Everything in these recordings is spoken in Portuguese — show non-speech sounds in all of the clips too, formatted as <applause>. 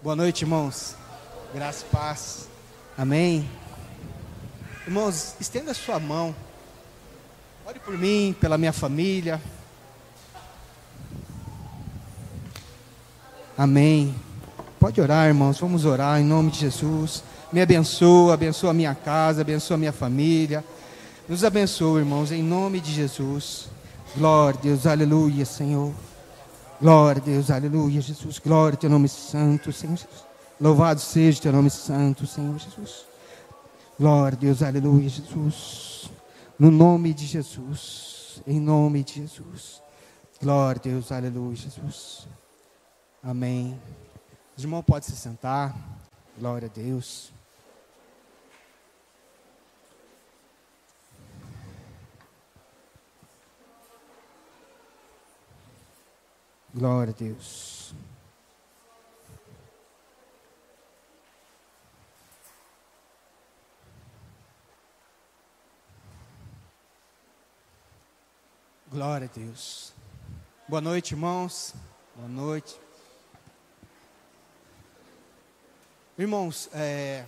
Boa noite, irmãos. Graça e paz. Amém. Irmãos, estenda a sua mão. Ore por mim, pela minha família. Amém. Pode orar, irmãos. Vamos orar em nome de Jesus. Me abençoa, abençoa a minha casa, abençoa a minha família. Nos abençoa, irmãos, em nome de Jesus. Glória a Deus, aleluia, Senhor. Glória a Deus, aleluia, Jesus. Glória ao teu nome santo, Senhor Jesus. Louvado seja o teu nome santo, Senhor Jesus. Glória a Deus, aleluia, Jesus. No nome de Jesus. Em nome de Jesus. Glória a Deus, aleluia, Jesus. Amém. Os irmãos podem se sentar. Glória a Deus. Glória a Deus. Glória a Deus. Boa noite, irmãos. Boa noite. Irmãos, é...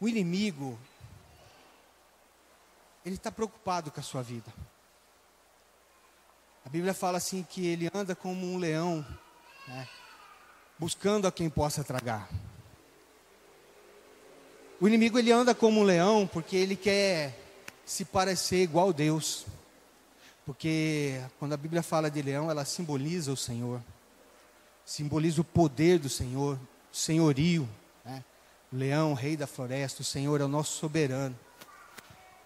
o inimigo, ele está preocupado com a sua vida. A Bíblia fala assim que ele anda como um leão, né, buscando a quem possa tragar. O inimigo ele anda como um leão porque ele quer se parecer igual a Deus. Porque quando a Bíblia fala de leão, ela simboliza o Senhor, simboliza o poder do Senhor, o senhorio. Né? O leão, o rei da floresta, o Senhor é o nosso soberano.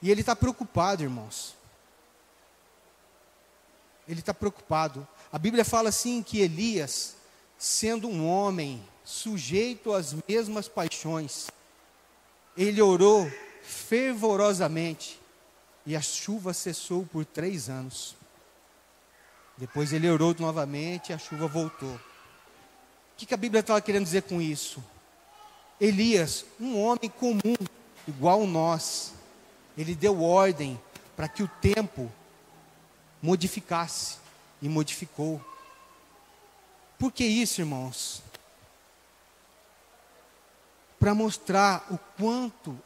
E ele está preocupado, irmãos ele está preocupado. A Bíblia fala assim que Elias, sendo um homem sujeito às mesmas paixões, ele orou fervorosamente e a chuva cessou por três anos. Depois ele orou novamente e a chuva voltou. O que, que a Bíblia estava querendo dizer com isso? Elias, um homem comum, igual nós, ele deu ordem para que o tempo modificasse e modificou. Por que isso, irmãos? Para mostrar o quanto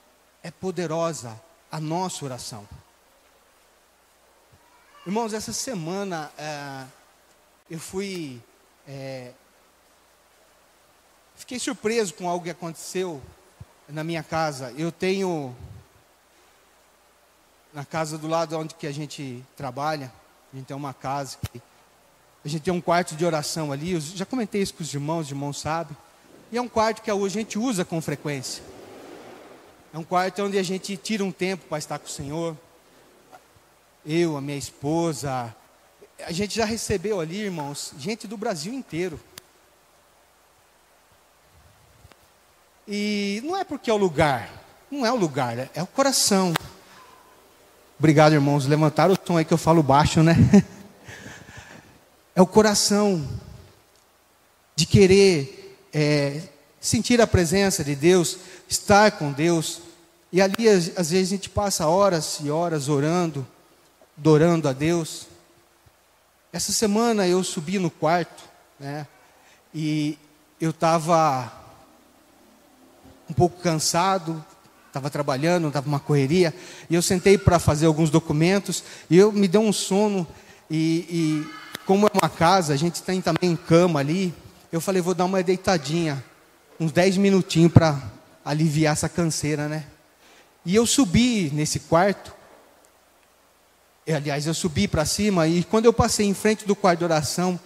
é poderosa a nossa oração. Irmãos, essa semana é, eu fui. É, fiquei surpreso com algo que aconteceu na minha casa. Eu tenho. Na casa do lado onde que a gente trabalha, a gente tem uma casa a gente tem um quarto de oração ali. Eu já comentei isso com os irmãos, os irmãos sabem. E é um quarto que a gente usa com frequência. É um quarto onde a gente tira um tempo para estar com o Senhor. Eu, a minha esposa. A gente já recebeu ali, irmãos, gente do Brasil inteiro. E não é porque é o lugar, não é o lugar, é o coração. Obrigado, irmãos. Levantaram o tom aí que eu falo baixo, né? <laughs> É o coração de querer é, sentir a presença de Deus, estar com Deus. E ali, às vezes, a gente passa horas e horas orando, adorando a Deus. Essa semana eu subi no quarto, né? E eu estava um pouco cansado, estava trabalhando, estava uma correria, e eu sentei para fazer alguns documentos, e eu me deu um sono, e, e como é uma casa, a gente tem também cama ali, eu falei, vou dar uma deitadinha, uns 10 minutinhos para aliviar essa canseira, né? E eu subi nesse quarto, aliás, eu subi para cima, e quando eu passei em frente do quarto de oração,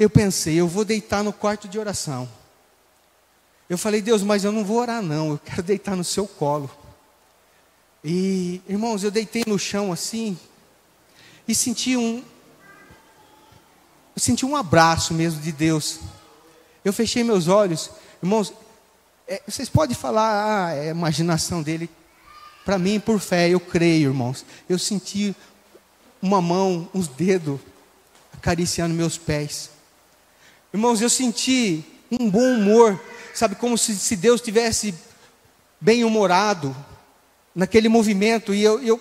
eu pensei, eu vou deitar no quarto de oração. Eu falei, Deus, mas eu não vou orar, não, eu quero deitar no seu colo. E, irmãos, eu deitei no chão assim, e senti um. Eu senti um abraço mesmo de Deus. Eu fechei meus olhos, irmãos, é, vocês podem falar, ah, é a imaginação dele. Para mim, por fé, eu creio, irmãos. Eu senti uma mão, uns dedos acariciando meus pés. Irmãos, eu senti um bom humor sabe, como se, se Deus tivesse bem humorado naquele movimento, e eu, eu,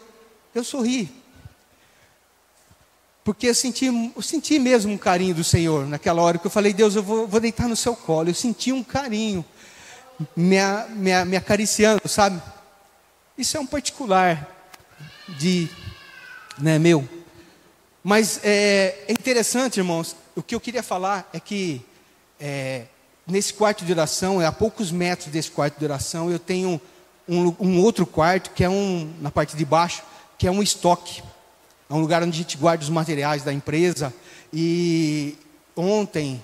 eu sorri. Porque eu senti, eu senti mesmo um carinho do Senhor naquela hora que eu falei, Deus, eu vou, vou deitar no seu colo. Eu senti um carinho me, me, me acariciando, sabe? Isso é um particular de, né, meu. Mas é, é interessante, irmãos, o que eu queria falar é que é, nesse quarto de oração, é a poucos metros desse quarto de oração, eu tenho um, um outro quarto que é um, na parte de baixo, que é um estoque. É um lugar onde a gente guarda os materiais da empresa. E ontem,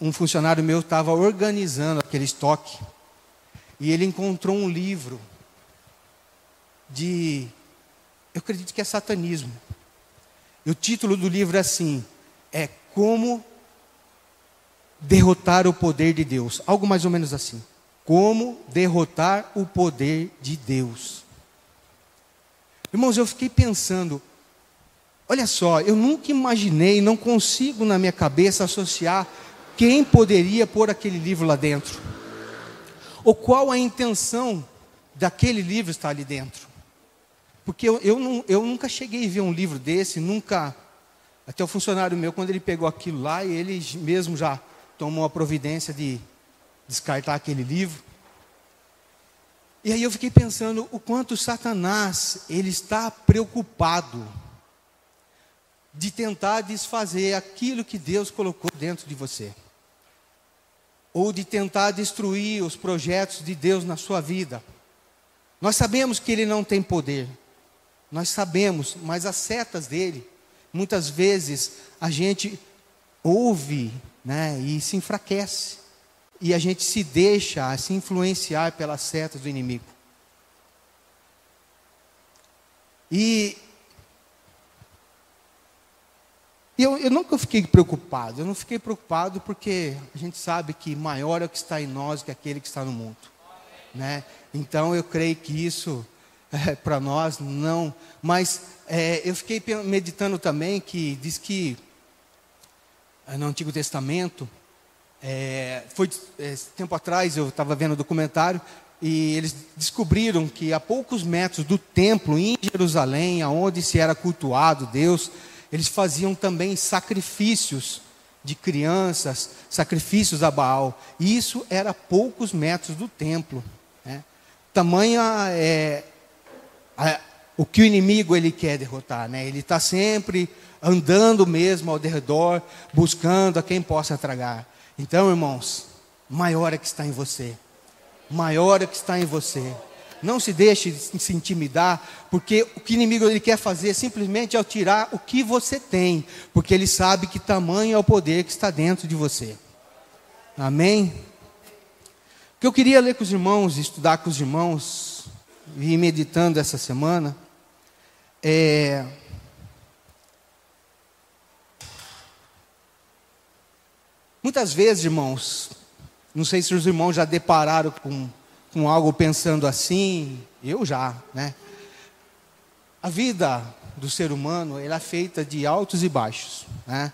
um funcionário meu estava organizando aquele estoque. E ele encontrou um livro de. Eu acredito que é satanismo. E o título do livro é assim: É Como Derrotar o Poder de Deus. Algo mais ou menos assim. Como derrotar o poder de Deus. Irmãos, eu fiquei pensando, Olha só, eu nunca imaginei, não consigo na minha cabeça associar quem poderia pôr aquele livro lá dentro. Ou qual a intenção daquele livro estar ali dentro. Porque eu, eu, eu nunca cheguei a ver um livro desse, nunca. Até o funcionário meu, quando ele pegou aquilo lá, ele mesmo já tomou a providência de descartar aquele livro. E aí eu fiquei pensando o quanto Satanás ele está preocupado de tentar desfazer aquilo que Deus colocou dentro de você. Ou de tentar destruir os projetos de Deus na sua vida. Nós sabemos que ele não tem poder. Nós sabemos, mas as setas dele, muitas vezes a gente ouve, né, e se enfraquece. E a gente se deixa se influenciar pelas setas do inimigo. E E eu, eu nunca fiquei preocupado, eu não fiquei preocupado porque a gente sabe que maior é o que está em nós que aquele que está no mundo. Né? Então eu creio que isso é, para nós não. Mas é, eu fiquei meditando também que diz que no Antigo Testamento, é, foi é, tempo atrás eu estava vendo o um documentário e eles descobriram que a poucos metros do templo em Jerusalém, aonde se era cultuado Deus, eles faziam também sacrifícios de crianças, sacrifícios a Baal. E isso era a poucos metros do templo. Né? Tamanha é a, o que o inimigo ele quer derrotar. Né? Ele está sempre andando mesmo ao redor, buscando a quem possa tragar. Então, irmãos, maior é que está em você. Maior é que está em você. Não se deixe se intimidar, porque o que inimigo ele quer fazer simplesmente é tirar o que você tem, porque ele sabe que tamanho é o poder que está dentro de você. Amém? O que eu queria ler com os irmãos, estudar com os irmãos, e meditando essa semana, é. Muitas vezes, irmãos, não sei se os irmãos já depararam com com algo pensando assim, eu já, né? A vida do ser humano ela é feita de altos e baixos, né?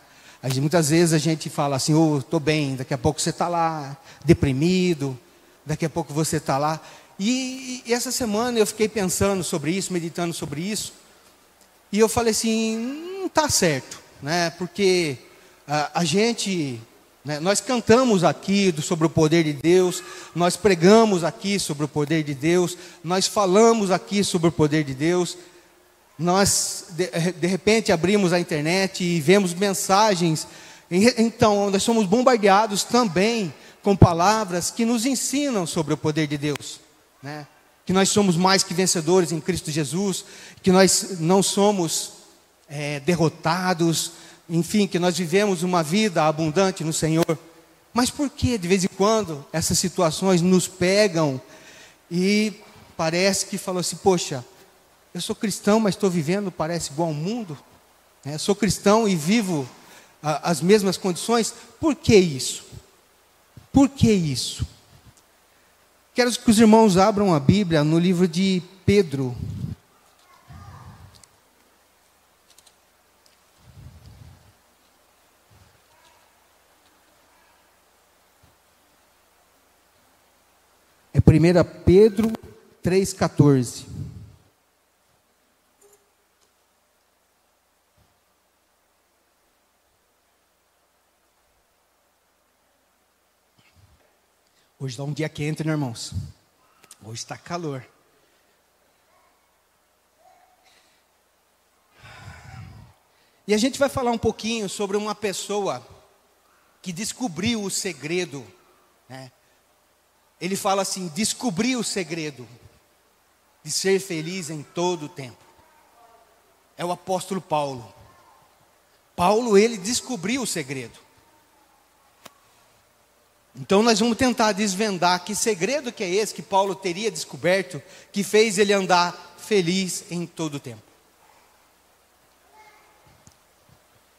muitas vezes a gente fala assim, oh, estou bem, daqui a pouco você está lá deprimido, daqui a pouco você está lá. E, e, essa semana eu fiquei pensando sobre isso, meditando sobre isso, e eu falei assim, não está certo, né? Porque a, a gente? Nós cantamos aqui sobre o poder de Deus, nós pregamos aqui sobre o poder de Deus, nós falamos aqui sobre o poder de Deus. Nós, de, de repente, abrimos a internet e vemos mensagens. Então, nós somos bombardeados também com palavras que nos ensinam sobre o poder de Deus. Né? Que nós somos mais que vencedores em Cristo Jesus, que nós não somos é, derrotados, enfim, que nós vivemos uma vida abundante no Senhor. Mas por que de vez em quando essas situações nos pegam e parece que falou assim, poxa, eu sou cristão, mas estou vivendo, parece igual ao mundo. É, sou cristão e vivo a, as mesmas condições. Por que isso? Por que isso? Quero que os irmãos abram a Bíblia no livro de Pedro, 1 Pedro 3,14. Hoje dá um dia quente, né, irmãos? Hoje está calor. E a gente vai falar um pouquinho sobre uma pessoa que descobriu o segredo né, ele fala assim: descobri o segredo de ser feliz em todo o tempo. É o apóstolo Paulo. Paulo, ele descobriu o segredo. Então nós vamos tentar desvendar que segredo que é esse que Paulo teria descoberto que fez ele andar feliz em todo o tempo.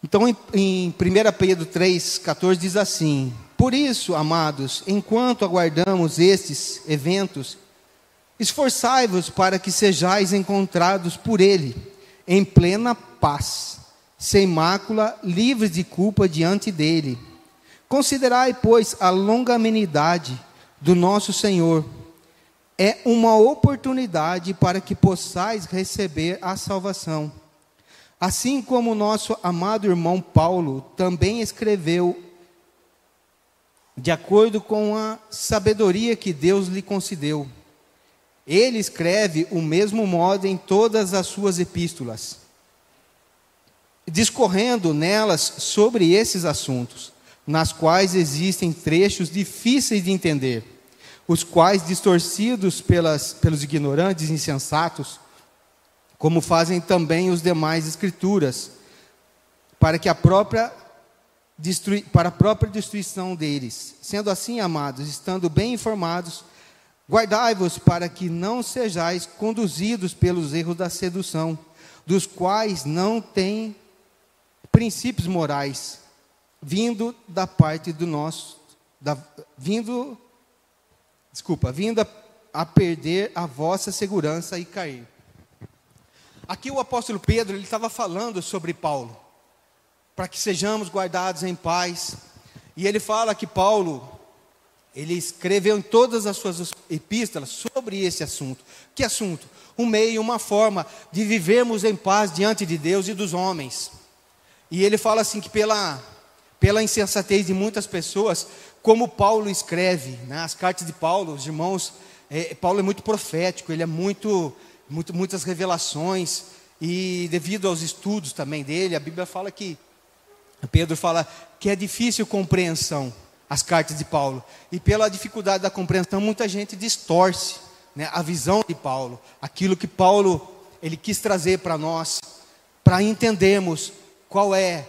Então em, em 1 Pedro 3,14 diz assim: Por isso, amados, enquanto aguardamos estes eventos, esforçai-vos para que sejais encontrados por ele, em plena paz, sem mácula, livres de culpa diante dele Considerai, pois, a longanimidade do nosso Senhor. É uma oportunidade para que possais receber a salvação. Assim como nosso amado irmão Paulo também escreveu, de acordo com a sabedoria que Deus lhe concedeu. Ele escreve o mesmo modo em todas as suas epístolas, discorrendo nelas sobre esses assuntos nas quais existem trechos difíceis de entender, os quais, distorcidos pelas, pelos ignorantes e insensatos, como fazem também os demais escrituras, para que a própria para a própria destruição deles. Sendo assim, amados, estando bem informados, guardai-vos para que não sejais conduzidos pelos erros da sedução, dos quais não têm princípios morais vindo da parte do nosso, da, vindo, desculpa, vindo a, a perder a vossa segurança e cair. Aqui o apóstolo Pedro ele estava falando sobre Paulo, para que sejamos guardados em paz. E ele fala que Paulo ele escreveu em todas as suas epístolas sobre esse assunto. Que assunto? Um meio, uma forma de vivermos em paz diante de Deus e dos homens. E ele fala assim que pela pela insensatez de muitas pessoas, como Paulo escreve, né? as cartas de Paulo, os irmãos, é, Paulo é muito profético, ele é muito, muito, muitas revelações, e devido aos estudos também dele, a Bíblia fala que, Pedro fala que é difícil compreensão, as cartas de Paulo, e pela dificuldade da compreensão, muita gente distorce né, a visão de Paulo, aquilo que Paulo ele quis trazer para nós, para entendermos qual é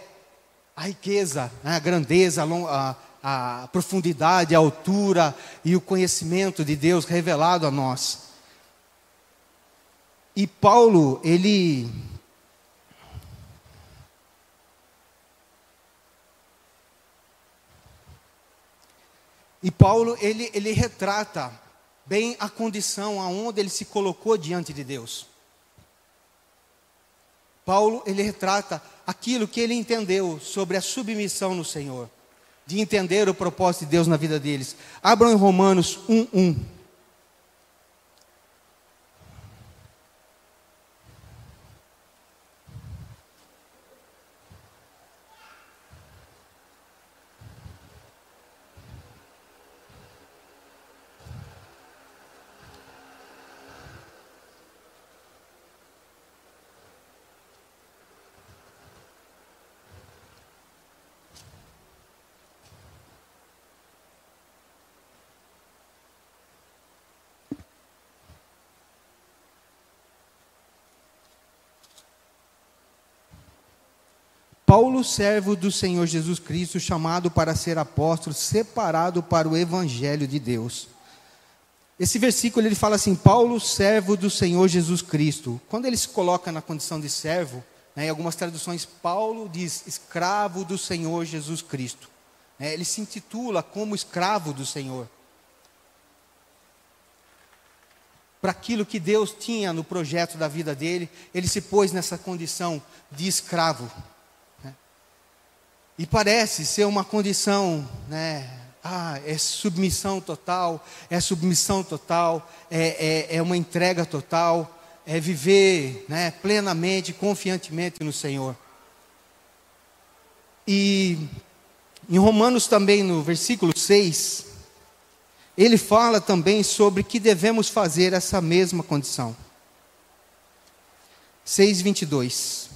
a riqueza, né, a grandeza, a, a profundidade, a altura e o conhecimento de Deus revelado a nós. E Paulo, ele E Paulo, ele, ele retrata bem a condição aonde ele se colocou diante de Deus. Paulo, ele retrata aquilo que ele entendeu sobre a submissão no Senhor, de entender o propósito de Deus na vida deles. Abram em Romanos 1:1. Paulo, servo do Senhor Jesus Cristo, chamado para ser apóstolo, separado para o evangelho de Deus. Esse versículo ele fala assim: Paulo, servo do Senhor Jesus Cristo. Quando ele se coloca na condição de servo, né, em algumas traduções, Paulo diz escravo do Senhor Jesus Cristo. É, ele se intitula como escravo do Senhor. Para aquilo que Deus tinha no projeto da vida dele, ele se pôs nessa condição de escravo. E parece ser uma condição, né? Ah, é submissão total, é submissão total, é, é, é uma entrega total, é viver né, plenamente, confiantemente no Senhor. E em Romanos também, no versículo 6, ele fala também sobre que devemos fazer essa mesma condição. 6:22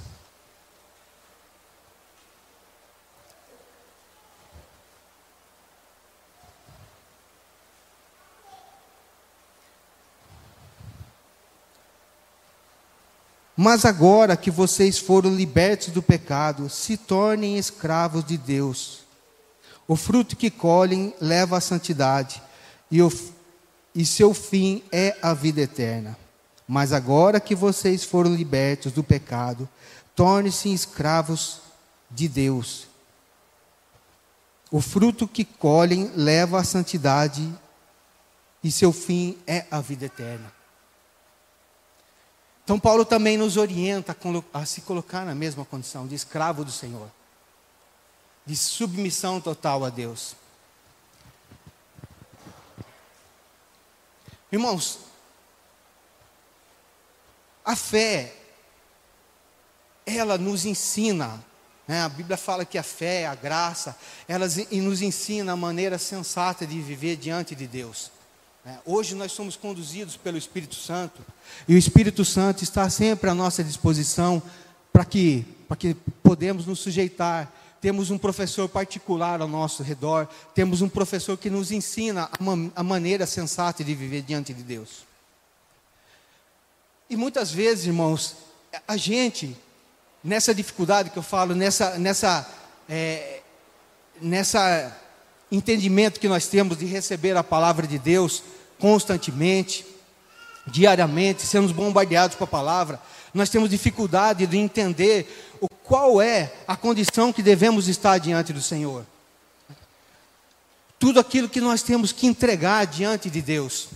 Mas agora que vocês foram libertos do pecado, se tornem escravos de Deus. O fruto que colhem leva à santidade, e, o, e seu fim é a vida eterna. Mas agora que vocês foram libertos do pecado, tornem-se escravos de Deus. O fruto que colhem leva à santidade, e seu fim é a vida eterna. Então, Paulo também nos orienta a se colocar na mesma condição de escravo do Senhor, de submissão total a Deus. Irmãos, a fé, ela nos ensina, né? a Bíblia fala que a fé, a graça, elas nos ensina a maneira sensata de viver diante de Deus. É, hoje nós somos conduzidos pelo Espírito Santo e o Espírito Santo está sempre à nossa disposição para que, para que podemos nos sujeitar. Temos um professor particular ao nosso redor, temos um professor que nos ensina a, a maneira sensata de viver diante de Deus. E muitas vezes, irmãos, a gente, nessa dificuldade que eu falo, nessa, nessa, é, nessa entendimento que nós temos de receber a palavra de Deus constantemente, diariamente, sermos bombardeados com a palavra, nós temos dificuldade de entender o qual é a condição que devemos estar diante do Senhor. Tudo aquilo que nós temos que entregar diante de Deus.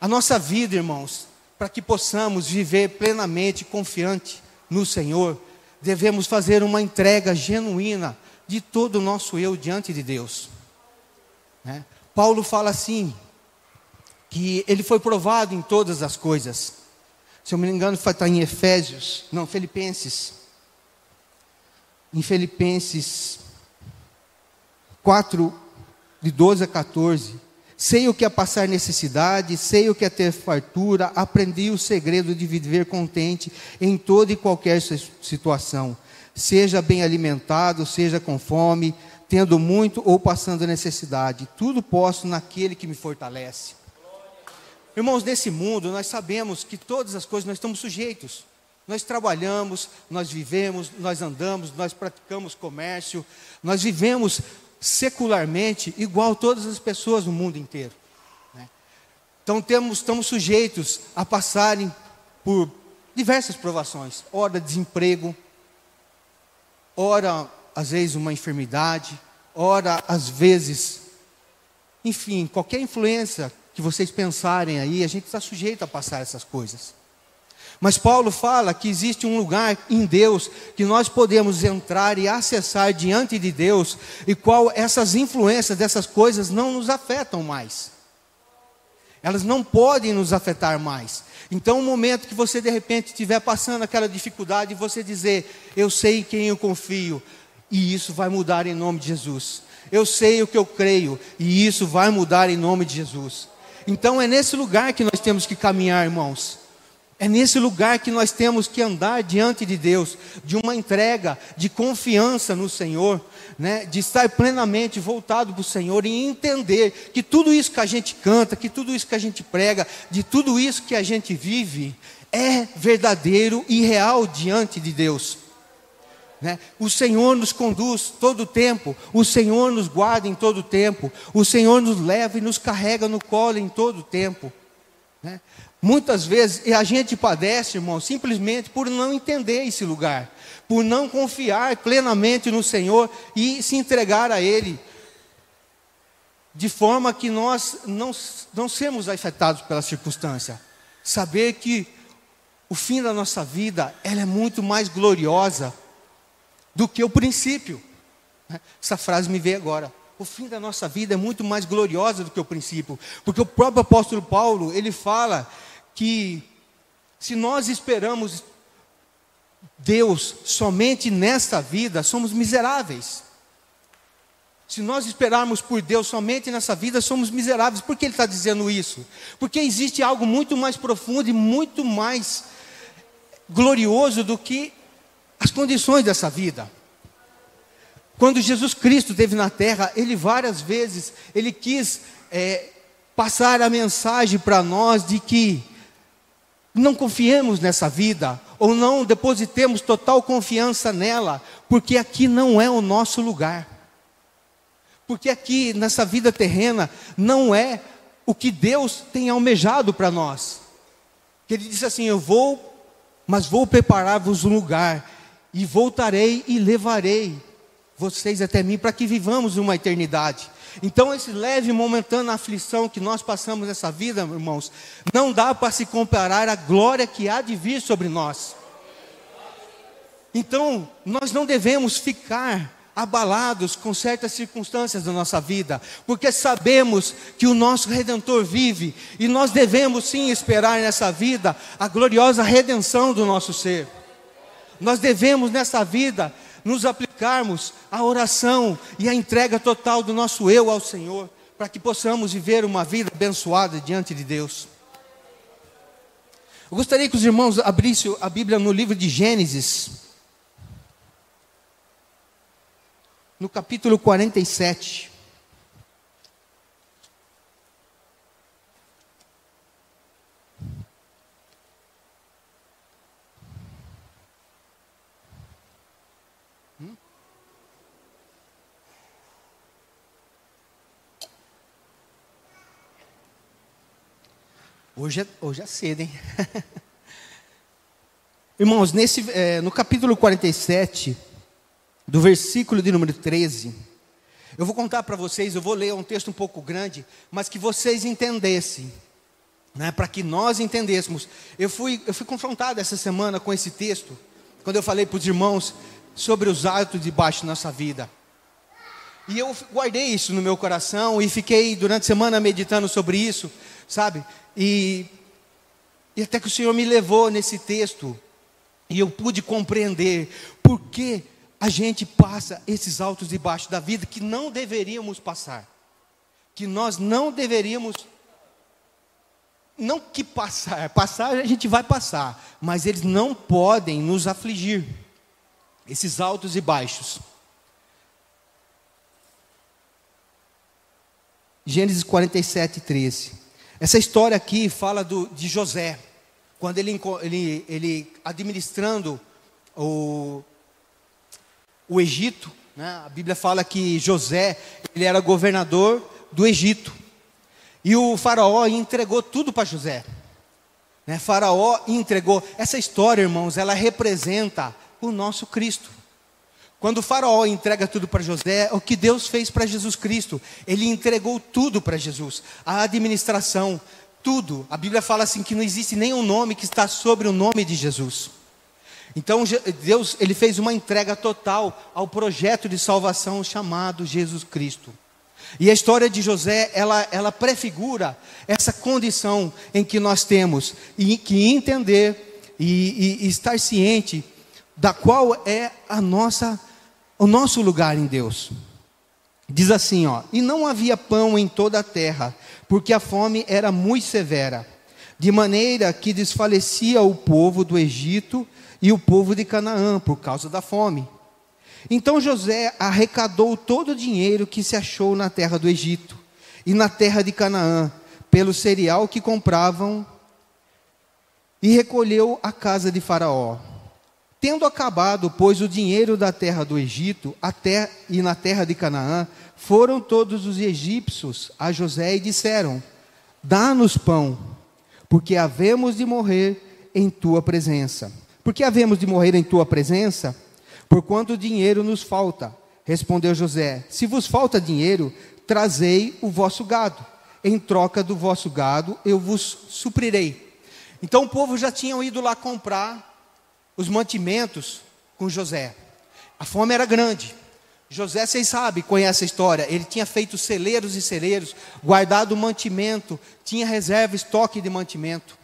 A nossa vida, irmãos, para que possamos viver plenamente confiante no Senhor, devemos fazer uma entrega genuína de todo o nosso eu diante de Deus. Né? Paulo fala assim, que ele foi provado em todas as coisas. Se eu me engano, está em Efésios, não, Filipenses. Em Filipenses 4, de 12 a 14. Sei o que é passar necessidade, sei o que é ter fartura, aprendi o segredo de viver contente em toda e qualquer situação seja bem alimentado, seja com fome, tendo muito ou passando necessidade. Tudo posso naquele que me fortalece. Irmãos, nesse mundo nós sabemos que todas as coisas nós estamos sujeitos. Nós trabalhamos, nós vivemos, nós andamos, nós praticamos comércio, nós vivemos secularmente igual todas as pessoas no mundo inteiro. Né? Então temos, estamos sujeitos a passarem por diversas provações, ora desemprego, ora às vezes uma enfermidade, ora às vezes, enfim, qualquer influência que vocês pensarem aí, a gente está sujeito a passar essas coisas. Mas Paulo fala que existe um lugar em Deus que nós podemos entrar e acessar diante de Deus, e qual essas influências dessas coisas não nos afetam mais. Elas não podem nos afetar mais. Então, o momento que você de repente estiver passando aquela dificuldade, você dizer: Eu sei em quem eu confio, e isso vai mudar em nome de Jesus. Eu sei o que eu creio, e isso vai mudar em nome de Jesus. Então, é nesse lugar que nós temos que caminhar, irmãos. É nesse lugar que nós temos que andar diante de Deus, de uma entrega, de confiança no Senhor, né, de estar plenamente voltado para o Senhor e entender que tudo isso que a gente canta, que tudo isso que a gente prega, de tudo isso que a gente vive, é verdadeiro e real diante de Deus. Né? O Senhor nos conduz todo o tempo, o Senhor nos guarda em todo o tempo, o Senhor nos leva e nos carrega no colo em todo o tempo. Né? Muitas vezes a gente padece, irmão, simplesmente por não entender esse lugar, por não confiar plenamente no Senhor e se entregar a Ele, de forma que nós não, não sermos afetados pela circunstância. Saber que o fim da nossa vida ela é muito mais gloriosa do que o princípio. Essa frase me veio agora. O fim da nossa vida é muito mais gloriosa do que o princípio, porque o próprio apóstolo Paulo ele fala que se nós esperamos Deus somente nesta vida, somos miseráveis. Se nós esperarmos por Deus somente nessa vida, somos miseráveis. Por que ele está dizendo isso? Porque existe algo muito mais profundo e muito mais glorioso do que as condições dessa vida. Quando Jesus Cristo esteve na terra, ele várias vezes ele quis é, passar a mensagem para nós de que não confiemos nessa vida ou não depositemos total confiança nela, porque aqui não é o nosso lugar. Porque aqui nessa vida terrena não é o que Deus tem almejado para nós. Que ele disse assim: Eu vou, mas vou preparar-vos um lugar, e voltarei e levarei vocês até mim, para que vivamos uma eternidade. Então, esse leve momentânea aflição que nós passamos nessa vida, irmãos, não dá para se comparar à glória que há de vir sobre nós. Então, nós não devemos ficar abalados com certas circunstâncias da nossa vida, porque sabemos que o nosso redentor vive e nós devemos sim esperar nessa vida a gloriosa redenção do nosso ser. Nós devemos nessa vida nos aplicarmos à oração e à entrega total do nosso eu ao Senhor, para que possamos viver uma vida abençoada diante de Deus. Eu gostaria que os irmãos abrissem a Bíblia no livro de Gênesis, no capítulo 47. Hoje é, hoje é cedo, hein? <laughs> Irmãos, nesse, é, no capítulo 47, do versículo de número 13, eu vou contar para vocês, eu vou ler um texto um pouco grande, mas que vocês entendessem, né, para que nós entendêssemos. Eu fui, eu fui confrontado essa semana com esse texto, quando eu falei para os irmãos sobre os atos de baixo da nossa vida. E eu guardei isso no meu coração e fiquei durante a semana meditando sobre isso, sabe? E, e até que o Senhor me levou nesse texto e eu pude compreender por que a gente passa esses altos e baixos da vida que não deveríamos passar. Que nós não deveríamos não que passar, passar a gente vai passar, mas eles não podem nos afligir. Esses altos e baixos. Gênesis 47, 13. Essa história aqui fala do, de José, quando ele, ele, ele administrando o, o Egito, né? a Bíblia fala que José ele era governador do Egito. E o faraó entregou tudo para José. Né? Faraó entregou. Essa história, irmãos, ela representa o nosso Cristo. Quando o faraó entrega tudo para José, o que Deus fez para Jesus Cristo? Ele entregou tudo para Jesus. A administração, tudo. A Bíblia fala assim que não existe nenhum nome que está sobre o nome de Jesus. Então Deus, ele fez uma entrega total ao projeto de salvação chamado Jesus Cristo. E a história de José, ela, ela prefigura essa condição em que nós temos e que entender e, e, e estar ciente da qual é a nossa o nosso lugar em Deus. Diz assim, ó: "E não havia pão em toda a terra, porque a fome era muito severa, de maneira que desfalecia o povo do Egito e o povo de Canaã por causa da fome. Então José arrecadou todo o dinheiro que se achou na terra do Egito e na terra de Canaã, pelo cereal que compravam, e recolheu a casa de Faraó. Tendo acabado, pois, o dinheiro da terra do Egito até e na terra de Canaã, foram todos os egípcios a José e disseram: Dá-nos pão, porque havemos de morrer em tua presença. Porque havemos de morrer em tua presença? Porquanto dinheiro nos falta. Respondeu José: Se vos falta dinheiro, trazei o vosso gado. Em troca do vosso gado, eu vos suprirei. Então o povo já tinham ido lá comprar os mantimentos com José. A fome era grande. José, vocês sabem, conhece a história. Ele tinha feito celeiros e celeiros, guardado mantimento, tinha reserva, estoque de mantimento.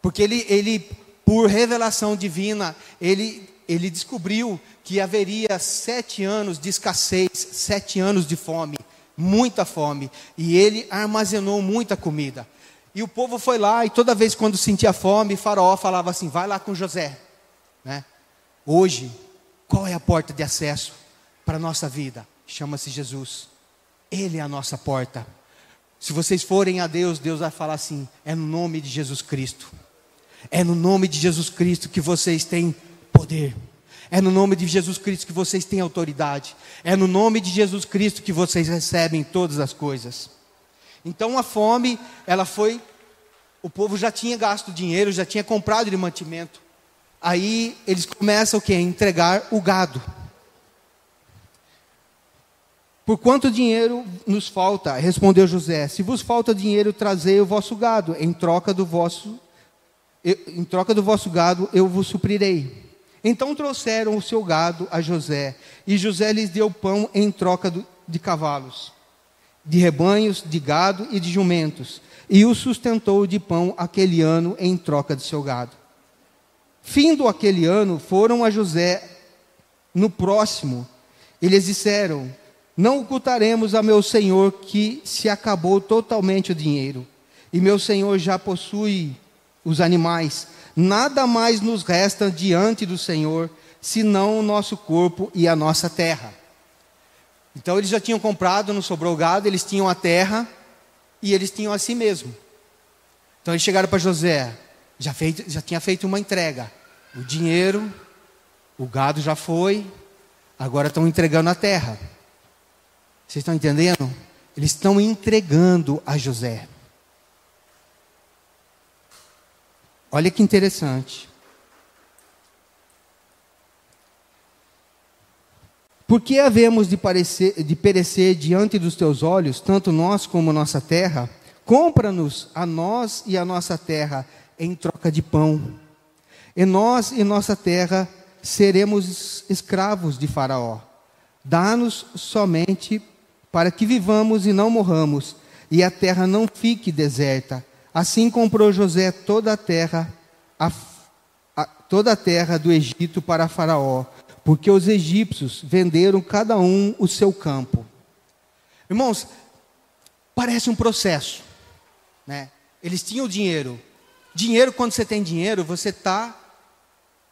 Porque ele, ele por revelação divina, ele ele descobriu que haveria sete anos de escassez, sete anos de fome, muita fome, e ele armazenou muita comida. E o povo foi lá, e toda vez quando sentia fome, Faraó falava assim: vai lá com José. Né? Hoje, qual é a porta de acesso para a nossa vida? Chama-se Jesus. Ele é a nossa porta. Se vocês forem a Deus, Deus vai falar assim: é no nome de Jesus Cristo. É no nome de Jesus Cristo que vocês têm poder. É no nome de Jesus Cristo que vocês têm autoridade. É no nome de Jesus Cristo que vocês recebem todas as coisas. Então a fome, ela foi. O povo já tinha gasto dinheiro, já tinha comprado de mantimento. Aí eles começam o quê? A entregar o gado. Por quanto dinheiro nos falta? Respondeu José: Se vos falta dinheiro, trazei o vosso gado, em troca do vosso em troca do vosso gado eu vos suprirei. Então trouxeram o seu gado a José, e José lhes deu pão em troca do, de cavalos, de rebanhos, de gado e de jumentos, e o sustentou de pão aquele ano em troca de seu gado. Findo aquele ano, foram a José no próximo, e lhes disseram: Não ocultaremos a meu senhor que se acabou totalmente o dinheiro, e meu senhor já possui os animais. Nada mais nos resta diante do Senhor senão o nosso corpo e a nossa terra. Então eles já tinham comprado, não sobrou gado, eles tinham a terra e eles tinham a si mesmo. Então eles chegaram para José, já, feito, já tinha feito uma entrega. O dinheiro, o gado já foi, agora estão entregando a terra. Vocês estão entendendo? Eles estão entregando a José. Olha que interessante. Por que havemos de, parecer, de perecer diante dos teus olhos, tanto nós como nossa terra? Compra-nos a nós e a nossa terra em troca de pão. E nós e nossa terra seremos escravos de Faraó. Dá-nos somente para que vivamos e não morramos, e a terra não fique deserta Assim comprou José toda a terra, a, a, toda a terra do Egito para Faraó, porque os egípcios venderam cada um o seu campo. Irmãos, parece um processo, né? Eles tinham dinheiro. Dinheiro, quando você tem dinheiro, você está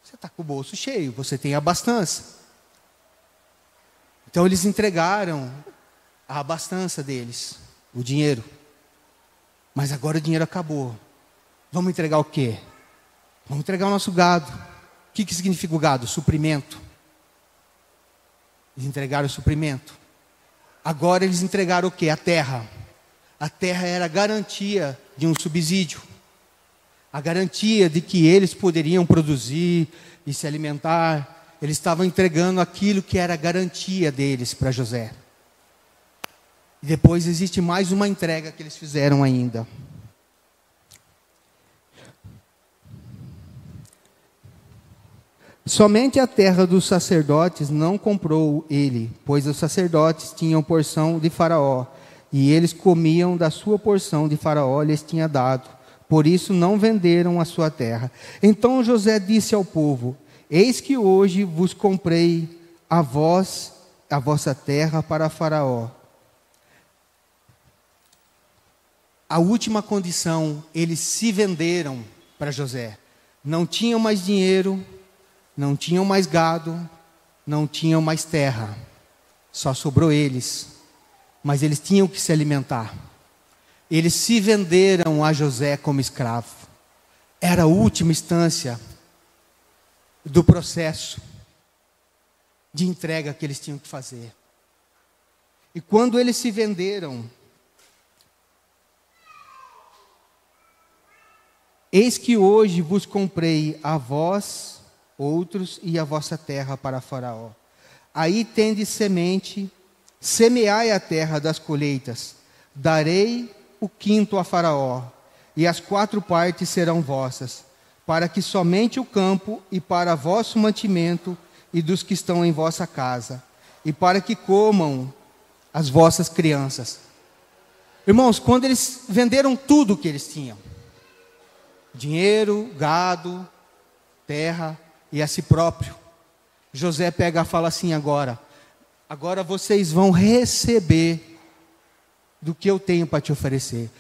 você tá com o bolso cheio, você tem abastança. Então eles entregaram a abastança deles, o dinheiro. Mas agora o dinheiro acabou. Vamos entregar o quê? Vamos entregar o nosso gado. O que, que significa o gado? Suprimento. Eles entregaram o suprimento. Agora eles entregaram o quê? A terra. A terra era a garantia de um subsídio. A garantia de que eles poderiam produzir e se alimentar. Eles estavam entregando aquilo que era a garantia deles para José. E depois existe mais uma entrega que eles fizeram ainda. Somente a terra dos sacerdotes não comprou ele, pois os sacerdotes tinham porção de Faraó, e eles comiam da sua porção de Faraó lhes tinha dado. Por isso não venderam a sua terra. Então José disse ao povo: Eis que hoje vos comprei a vós a vossa terra para Faraó a última condição, eles se venderam para José. Não tinham mais dinheiro, não tinham mais gado, não tinham mais terra. Só sobrou eles. Mas eles tinham que se alimentar. Eles se venderam a José como escravo. Era a última instância do processo de entrega que eles tinham que fazer. E quando eles se venderam, Eis que hoje vos comprei a vós, outros, e a vossa terra para Faraó. Aí tendes semente, semeai a terra das colheitas, darei o quinto a Faraó, e as quatro partes serão vossas, para que somente o campo e para vosso mantimento e dos que estão em vossa casa, e para que comam as vossas crianças. Irmãos, quando eles venderam tudo o que eles tinham, dinheiro, gado, terra e a si próprio. José pega e fala assim agora: agora vocês vão receber do que eu tenho para te oferecer.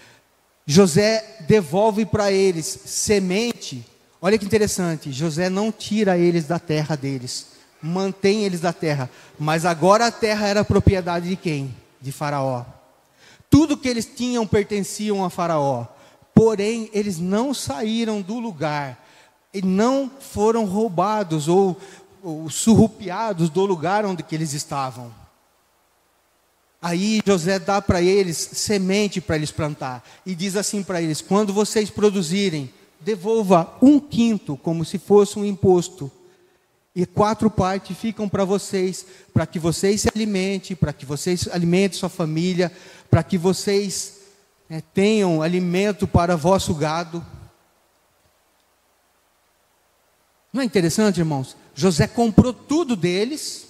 José devolve para eles semente. Olha que interessante, José não tira eles da terra deles, mantém eles da terra, mas agora a terra era propriedade de quem? De Faraó. Tudo que eles tinham pertenciam a Faraó. Porém, eles não saíram do lugar e não foram roubados ou, ou surrupiados do lugar onde que eles estavam. Aí José dá para eles semente para eles plantar e diz assim para eles: quando vocês produzirem, devolva um quinto como se fosse um imposto e quatro partes ficam para vocês, para que vocês se alimentem, para que vocês alimentem sua família, para que vocês é, tenham alimento para vosso gado. Não é interessante, irmãos? José comprou tudo deles,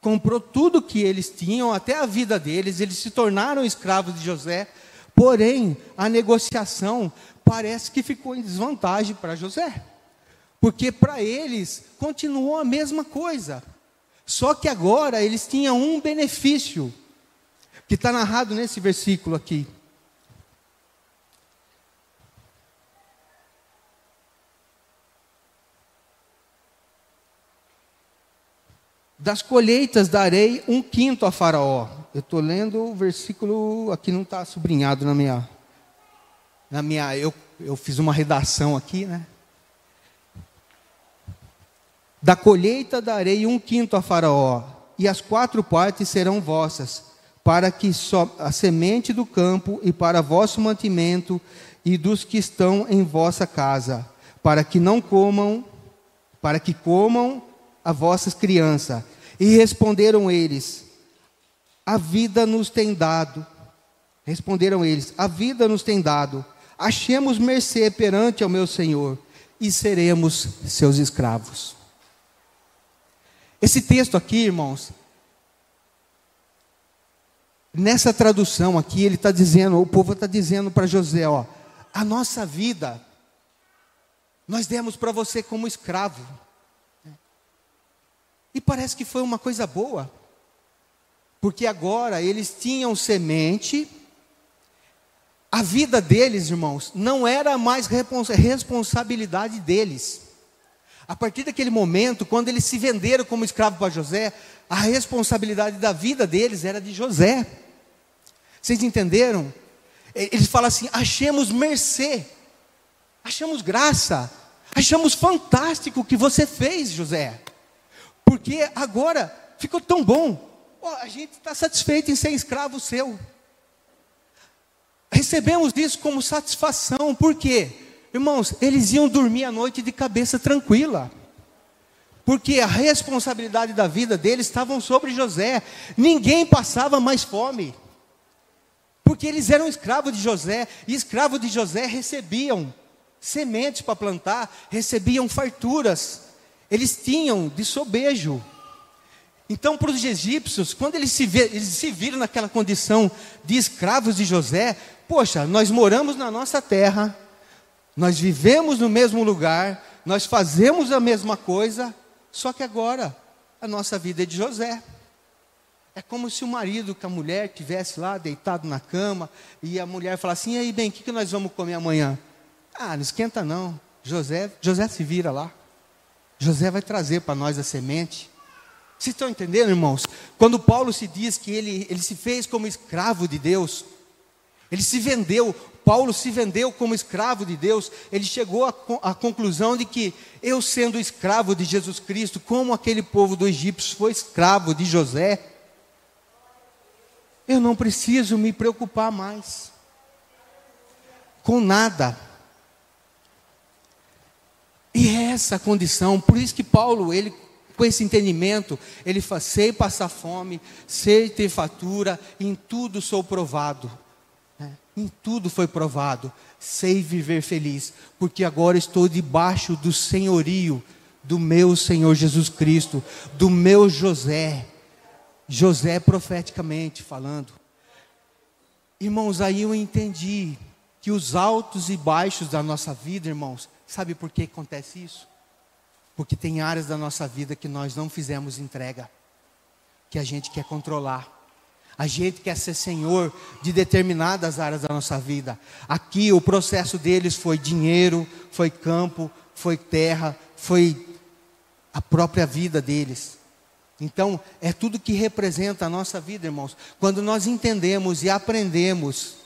comprou tudo que eles tinham, até a vida deles, eles se tornaram escravos de José, porém, a negociação parece que ficou em desvantagem para José porque para eles continuou a mesma coisa. Só que agora eles tinham um benefício, que está narrado nesse versículo aqui. Das colheitas darei um quinto a Faraó. Eu estou lendo o versículo, aqui não está sublinhado na minha. Na minha eu, eu fiz uma redação aqui, né? Da colheita darei um quinto a Faraó, e as quatro partes serão vossas, para que só a semente do campo e para vosso mantimento e dos que estão em vossa casa, para que não comam, para que comam a vossas crianças. E responderam eles: A vida nos tem dado. Responderam eles: A vida nos tem dado. Achemos mercê perante ao meu Senhor e seremos seus escravos. Esse texto aqui, irmãos, nessa tradução aqui, ele está dizendo, o povo está dizendo para José, ó, a nossa vida, nós demos para você como escravo. E parece que foi uma coisa boa, porque agora eles tinham semente, a vida deles, irmãos, não era mais responsabilidade deles. A partir daquele momento, quando eles se venderam como escravo para José, a responsabilidade da vida deles era de José. Vocês entenderam? Eles falam assim: achemos mercê, achamos graça, achamos fantástico o que você fez, José, porque agora ficou tão bom, oh, a gente está satisfeito em ser escravo seu. Recebemos isso como satisfação, por quê? Irmãos, eles iam dormir à noite de cabeça tranquila. Porque a responsabilidade da vida deles estava sobre José. Ninguém passava mais fome. Porque eles eram escravos de José, e escravos de José recebiam sementes para plantar, recebiam farturas. Eles tinham de sobejo. Então, para os egípcios, quando eles se, eles se viram naquela condição de escravos de José, poxa, nós moramos na nossa terra, nós vivemos no mesmo lugar, nós fazemos a mesma coisa, só que agora a nossa vida é de José. É como se o marido com a mulher estivesse lá deitado na cama e a mulher falasse assim: e aí, bem, o que, que nós vamos comer amanhã? Ah, não esquenta não. José, José se vira lá. José vai trazer para nós a semente. Vocês estão entendendo, irmãos? Quando Paulo se diz que ele, ele se fez como escravo de Deus, ele se vendeu, Paulo se vendeu como escravo de Deus, ele chegou à conclusão de que eu, sendo escravo de Jesus Cristo, como aquele povo do Egito foi escravo de José, eu não preciso me preocupar mais com nada. E é essa condição, por isso que Paulo, ele com esse entendimento, ele fala, sei passar fome, sei ter fatura, em tudo sou provado. Em tudo foi provado. Sei viver feliz, porque agora estou debaixo do senhorio do meu Senhor Jesus Cristo, do meu José. José profeticamente falando. Irmãos, aí eu entendi que os altos e baixos da nossa vida, irmãos, sabe por que acontece isso? Porque tem áreas da nossa vida que nós não fizemos entrega, que a gente quer controlar. A gente quer ser senhor de determinadas áreas da nossa vida. Aqui o processo deles foi dinheiro, foi campo, foi terra, foi a própria vida deles. Então, é tudo que representa a nossa vida, irmãos. Quando nós entendemos e aprendemos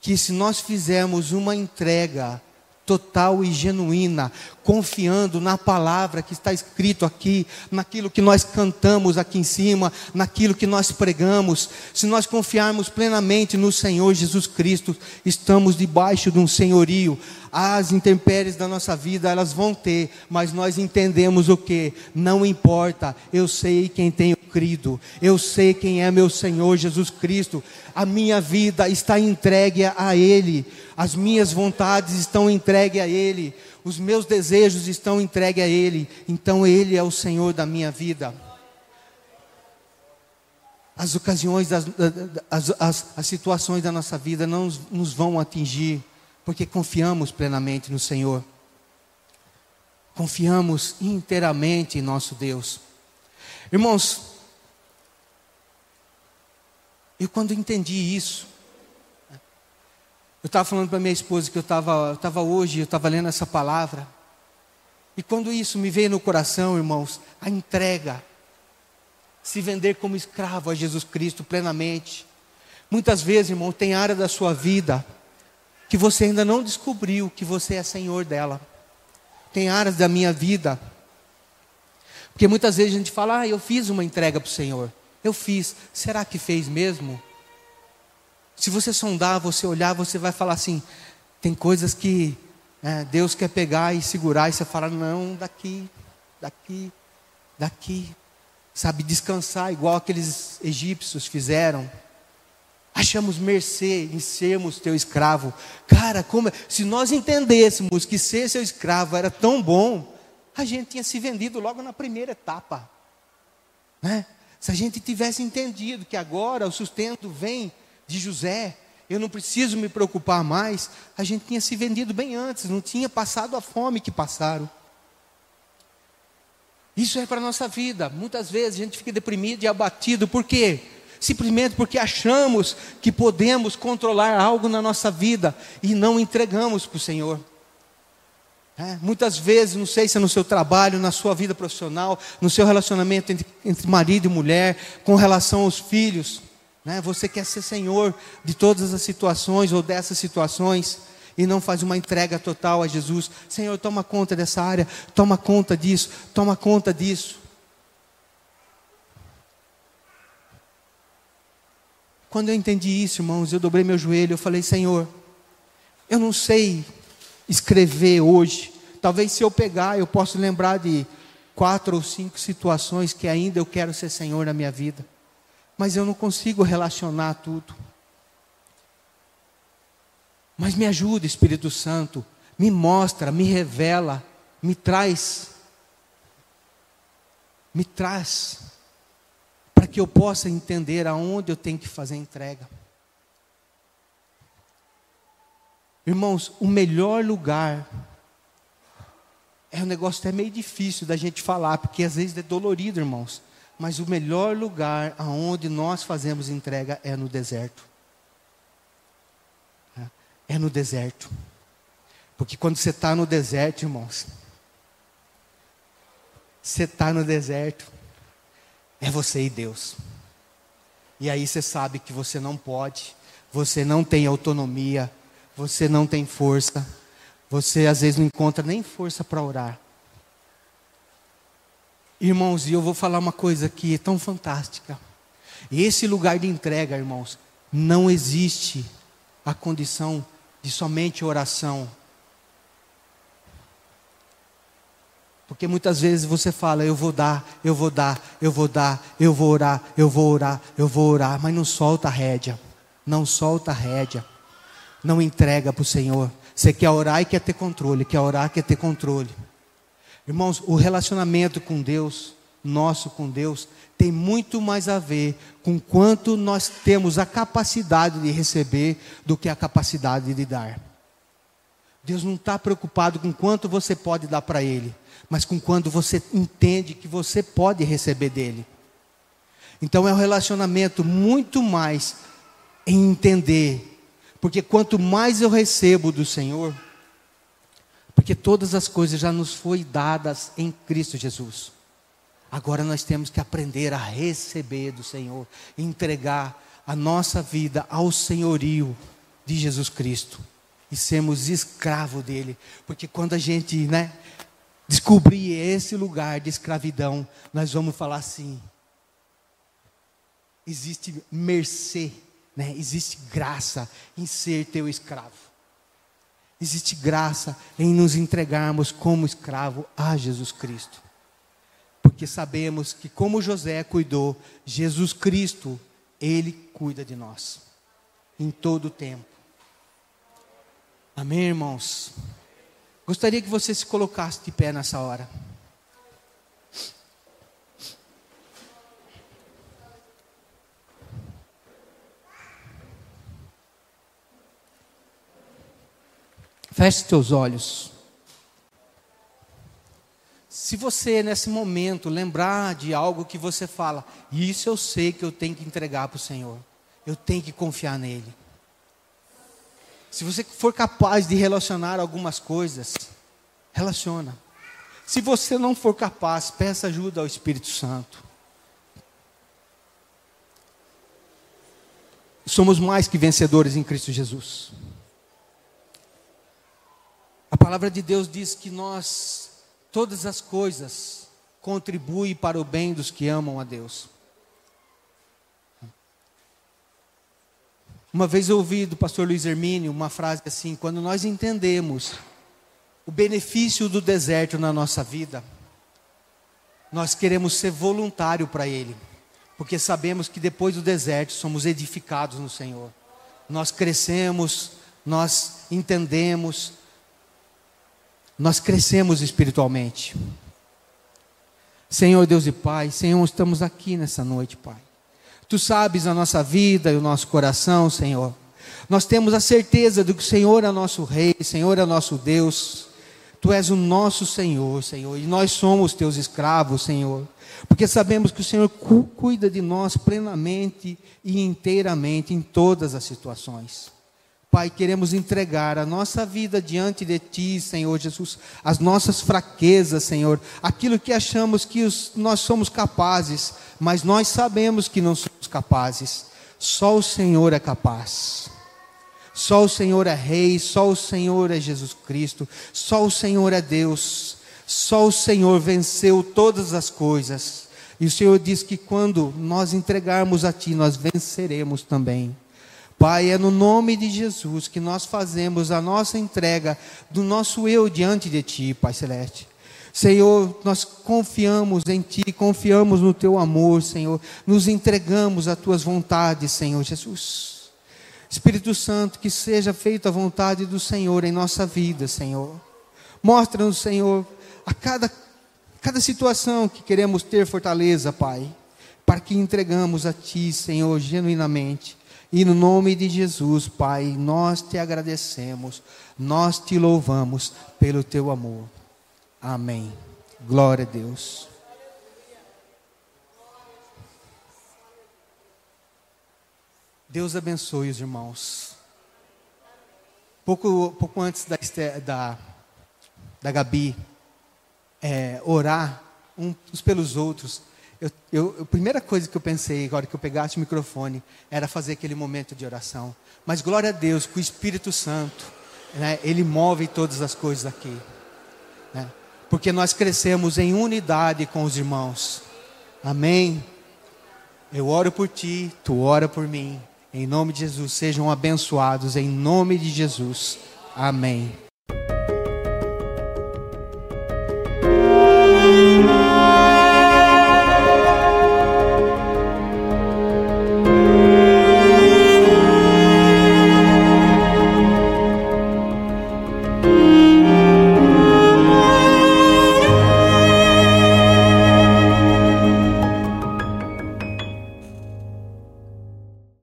que se nós fizermos uma entrega total e genuína, confiando na palavra que está escrito aqui, naquilo que nós cantamos aqui em cima, naquilo que nós pregamos. Se nós confiarmos plenamente no Senhor Jesus Cristo, estamos debaixo de um senhorio. As intempéries da nossa vida, elas vão ter, mas nós entendemos o que? Não importa, eu sei quem tenho crido, eu sei quem é meu Senhor Jesus Cristo, a minha vida está entregue a Ele, as minhas vontades estão entregues a Ele os meus desejos estão entregues a Ele, então Ele é o Senhor da minha vida. As ocasiões, as, as, as, as situações da nossa vida não nos vão atingir, porque confiamos plenamente no Senhor. Confiamos inteiramente em nosso Deus. Irmãos, eu quando entendi isso, eu estava falando para minha esposa que eu estava tava hoje, eu estava lendo essa palavra. E quando isso me veio no coração, irmãos, a entrega, se vender como escravo a Jesus Cristo plenamente. Muitas vezes, irmão, tem área da sua vida que você ainda não descobriu que você é senhor dela. Tem áreas da minha vida. Porque muitas vezes a gente fala, ah, eu fiz uma entrega para o Senhor. Eu fiz. Será que fez mesmo? Se você sondar, você olhar, você vai falar assim: tem coisas que é, Deus quer pegar e segurar, e você fala: não, daqui, daqui, daqui. Sabe, descansar, igual aqueles egípcios fizeram. Achamos mercê em sermos teu escravo. Cara, como, se nós entendêssemos que ser seu escravo era tão bom, a gente tinha se vendido logo na primeira etapa. Né? Se a gente tivesse entendido que agora o sustento vem de José, eu não preciso me preocupar mais, a gente tinha se vendido bem antes, não tinha passado a fome que passaram. Isso é para a nossa vida. Muitas vezes a gente fica deprimido e abatido, por quê? Simplesmente porque achamos que podemos controlar algo na nossa vida e não entregamos para o Senhor. É, muitas vezes, não sei se é no seu trabalho, na sua vida profissional, no seu relacionamento entre, entre marido e mulher, com relação aos filhos. Né? Você quer ser senhor de todas as situações ou dessas situações e não faz uma entrega total a Jesus. Senhor, toma conta dessa área, toma conta disso, toma conta disso. Quando eu entendi isso, irmãos, eu dobrei meu joelho, eu falei, Senhor, eu não sei escrever hoje. Talvez se eu pegar, eu possa lembrar de quatro ou cinco situações que ainda eu quero ser Senhor na minha vida mas eu não consigo relacionar tudo. Mas me ajuda, Espírito Santo, me mostra, me revela, me traz, me traz, para que eu possa entender aonde eu tenho que fazer entrega. Irmãos, o melhor lugar é um negócio até meio difícil da gente falar, porque às vezes é dolorido, irmãos. Mas o melhor lugar aonde nós fazemos entrega é no deserto. É no deserto. Porque quando você está no deserto, irmãos, você está no deserto, é você e Deus. E aí você sabe que você não pode, você não tem autonomia, você não tem força, você às vezes não encontra nem força para orar. Irmãos, e eu vou falar uma coisa aqui tão fantástica. Esse lugar de entrega, irmãos, não existe a condição de somente oração. Porque muitas vezes você fala, eu vou dar, eu vou dar, eu vou dar, eu vou orar, eu vou orar, eu vou orar, mas não solta a rédea. Não solta a rédea. Não entrega para o Senhor. Você quer orar e quer ter controle, quer orar, quer ter controle. Irmãos, o relacionamento com Deus, nosso com Deus, tem muito mais a ver com quanto nós temos a capacidade de receber do que a capacidade de dar. Deus não está preocupado com quanto você pode dar para Ele, mas com quando você entende que você pode receber dele. Então é um relacionamento muito mais em entender, porque quanto mais eu recebo do Senhor, porque todas as coisas já nos foi dadas em Cristo Jesus. Agora nós temos que aprender a receber do Senhor, entregar a nossa vida ao senhorio de Jesus Cristo e sermos escravo dele, porque quando a gente, né, descobrir esse lugar de escravidão, nós vamos falar assim: existe mercê, né? existe graça em ser teu escravo. Existe graça em nos entregarmos como escravo a Jesus Cristo. Porque sabemos que, como José cuidou, Jesus Cristo, Ele cuida de nós, em todo o tempo. Amém, irmãos? Gostaria que você se colocasse de pé nessa hora. Feche seus olhos. Se você, nesse momento, lembrar de algo que você fala, isso eu sei que eu tenho que entregar para o Senhor, eu tenho que confiar nele. Se você for capaz de relacionar algumas coisas, relaciona. Se você não for capaz, peça ajuda ao Espírito Santo. Somos mais que vencedores em Cristo Jesus. Palavra de Deus diz que nós, todas as coisas, contribuem para o bem dos que amam a Deus. Uma vez eu ouvi do pastor Luiz Hermínio uma frase assim: quando nós entendemos o benefício do deserto na nossa vida, nós queremos ser voluntário para ele, porque sabemos que depois do deserto somos edificados no Senhor. Nós crescemos, nós entendemos, nós crescemos espiritualmente. Senhor Deus e Pai, Senhor, estamos aqui nessa noite, Pai. Tu sabes a nossa vida e o nosso coração, Senhor. Nós temos a certeza de que o Senhor é nosso Rei, Senhor é nosso Deus. Tu és o nosso Senhor, Senhor, e nós somos teus escravos, Senhor, porque sabemos que o Senhor cu cuida de nós plenamente e inteiramente em todas as situações. Pai, queremos entregar a nossa vida diante de Ti, Senhor Jesus, as nossas fraquezas, Senhor, aquilo que achamos que os, nós somos capazes, mas nós sabemos que não somos capazes. Só o Senhor é capaz. Só o Senhor é Rei, só o Senhor é Jesus Cristo, só o Senhor é Deus, só o Senhor venceu todas as coisas. E o Senhor diz que quando nós entregarmos a Ti, nós venceremos também. Pai, é no nome de Jesus que nós fazemos a nossa entrega do nosso eu diante de Ti, Pai Celeste. Senhor, nós confiamos em Ti, confiamos no Teu amor, Senhor, nos entregamos às Tuas vontades, Senhor Jesus. Espírito Santo, que seja feita a vontade do Senhor em nossa vida, Senhor. Mostra-nos, Senhor, a cada, cada situação que queremos ter fortaleza, Pai, para que entregamos a Ti, Senhor, genuinamente. E no nome de Jesus, Pai, nós te agradecemos, nós te louvamos pelo teu amor. Amém. Glória a Deus. Deus abençoe os irmãos. Pouco, pouco antes da, da, da Gabi é, orar uns pelos outros, eu, eu, a primeira coisa que eu pensei, agora que eu pegasse o microfone, era fazer aquele momento de oração. Mas glória a Deus, que o Espírito Santo, né, ele move todas as coisas aqui. Né, porque nós crescemos em unidade com os irmãos. Amém? Eu oro por ti, tu ora por mim. Em nome de Jesus, sejam abençoados, em nome de Jesus. Amém.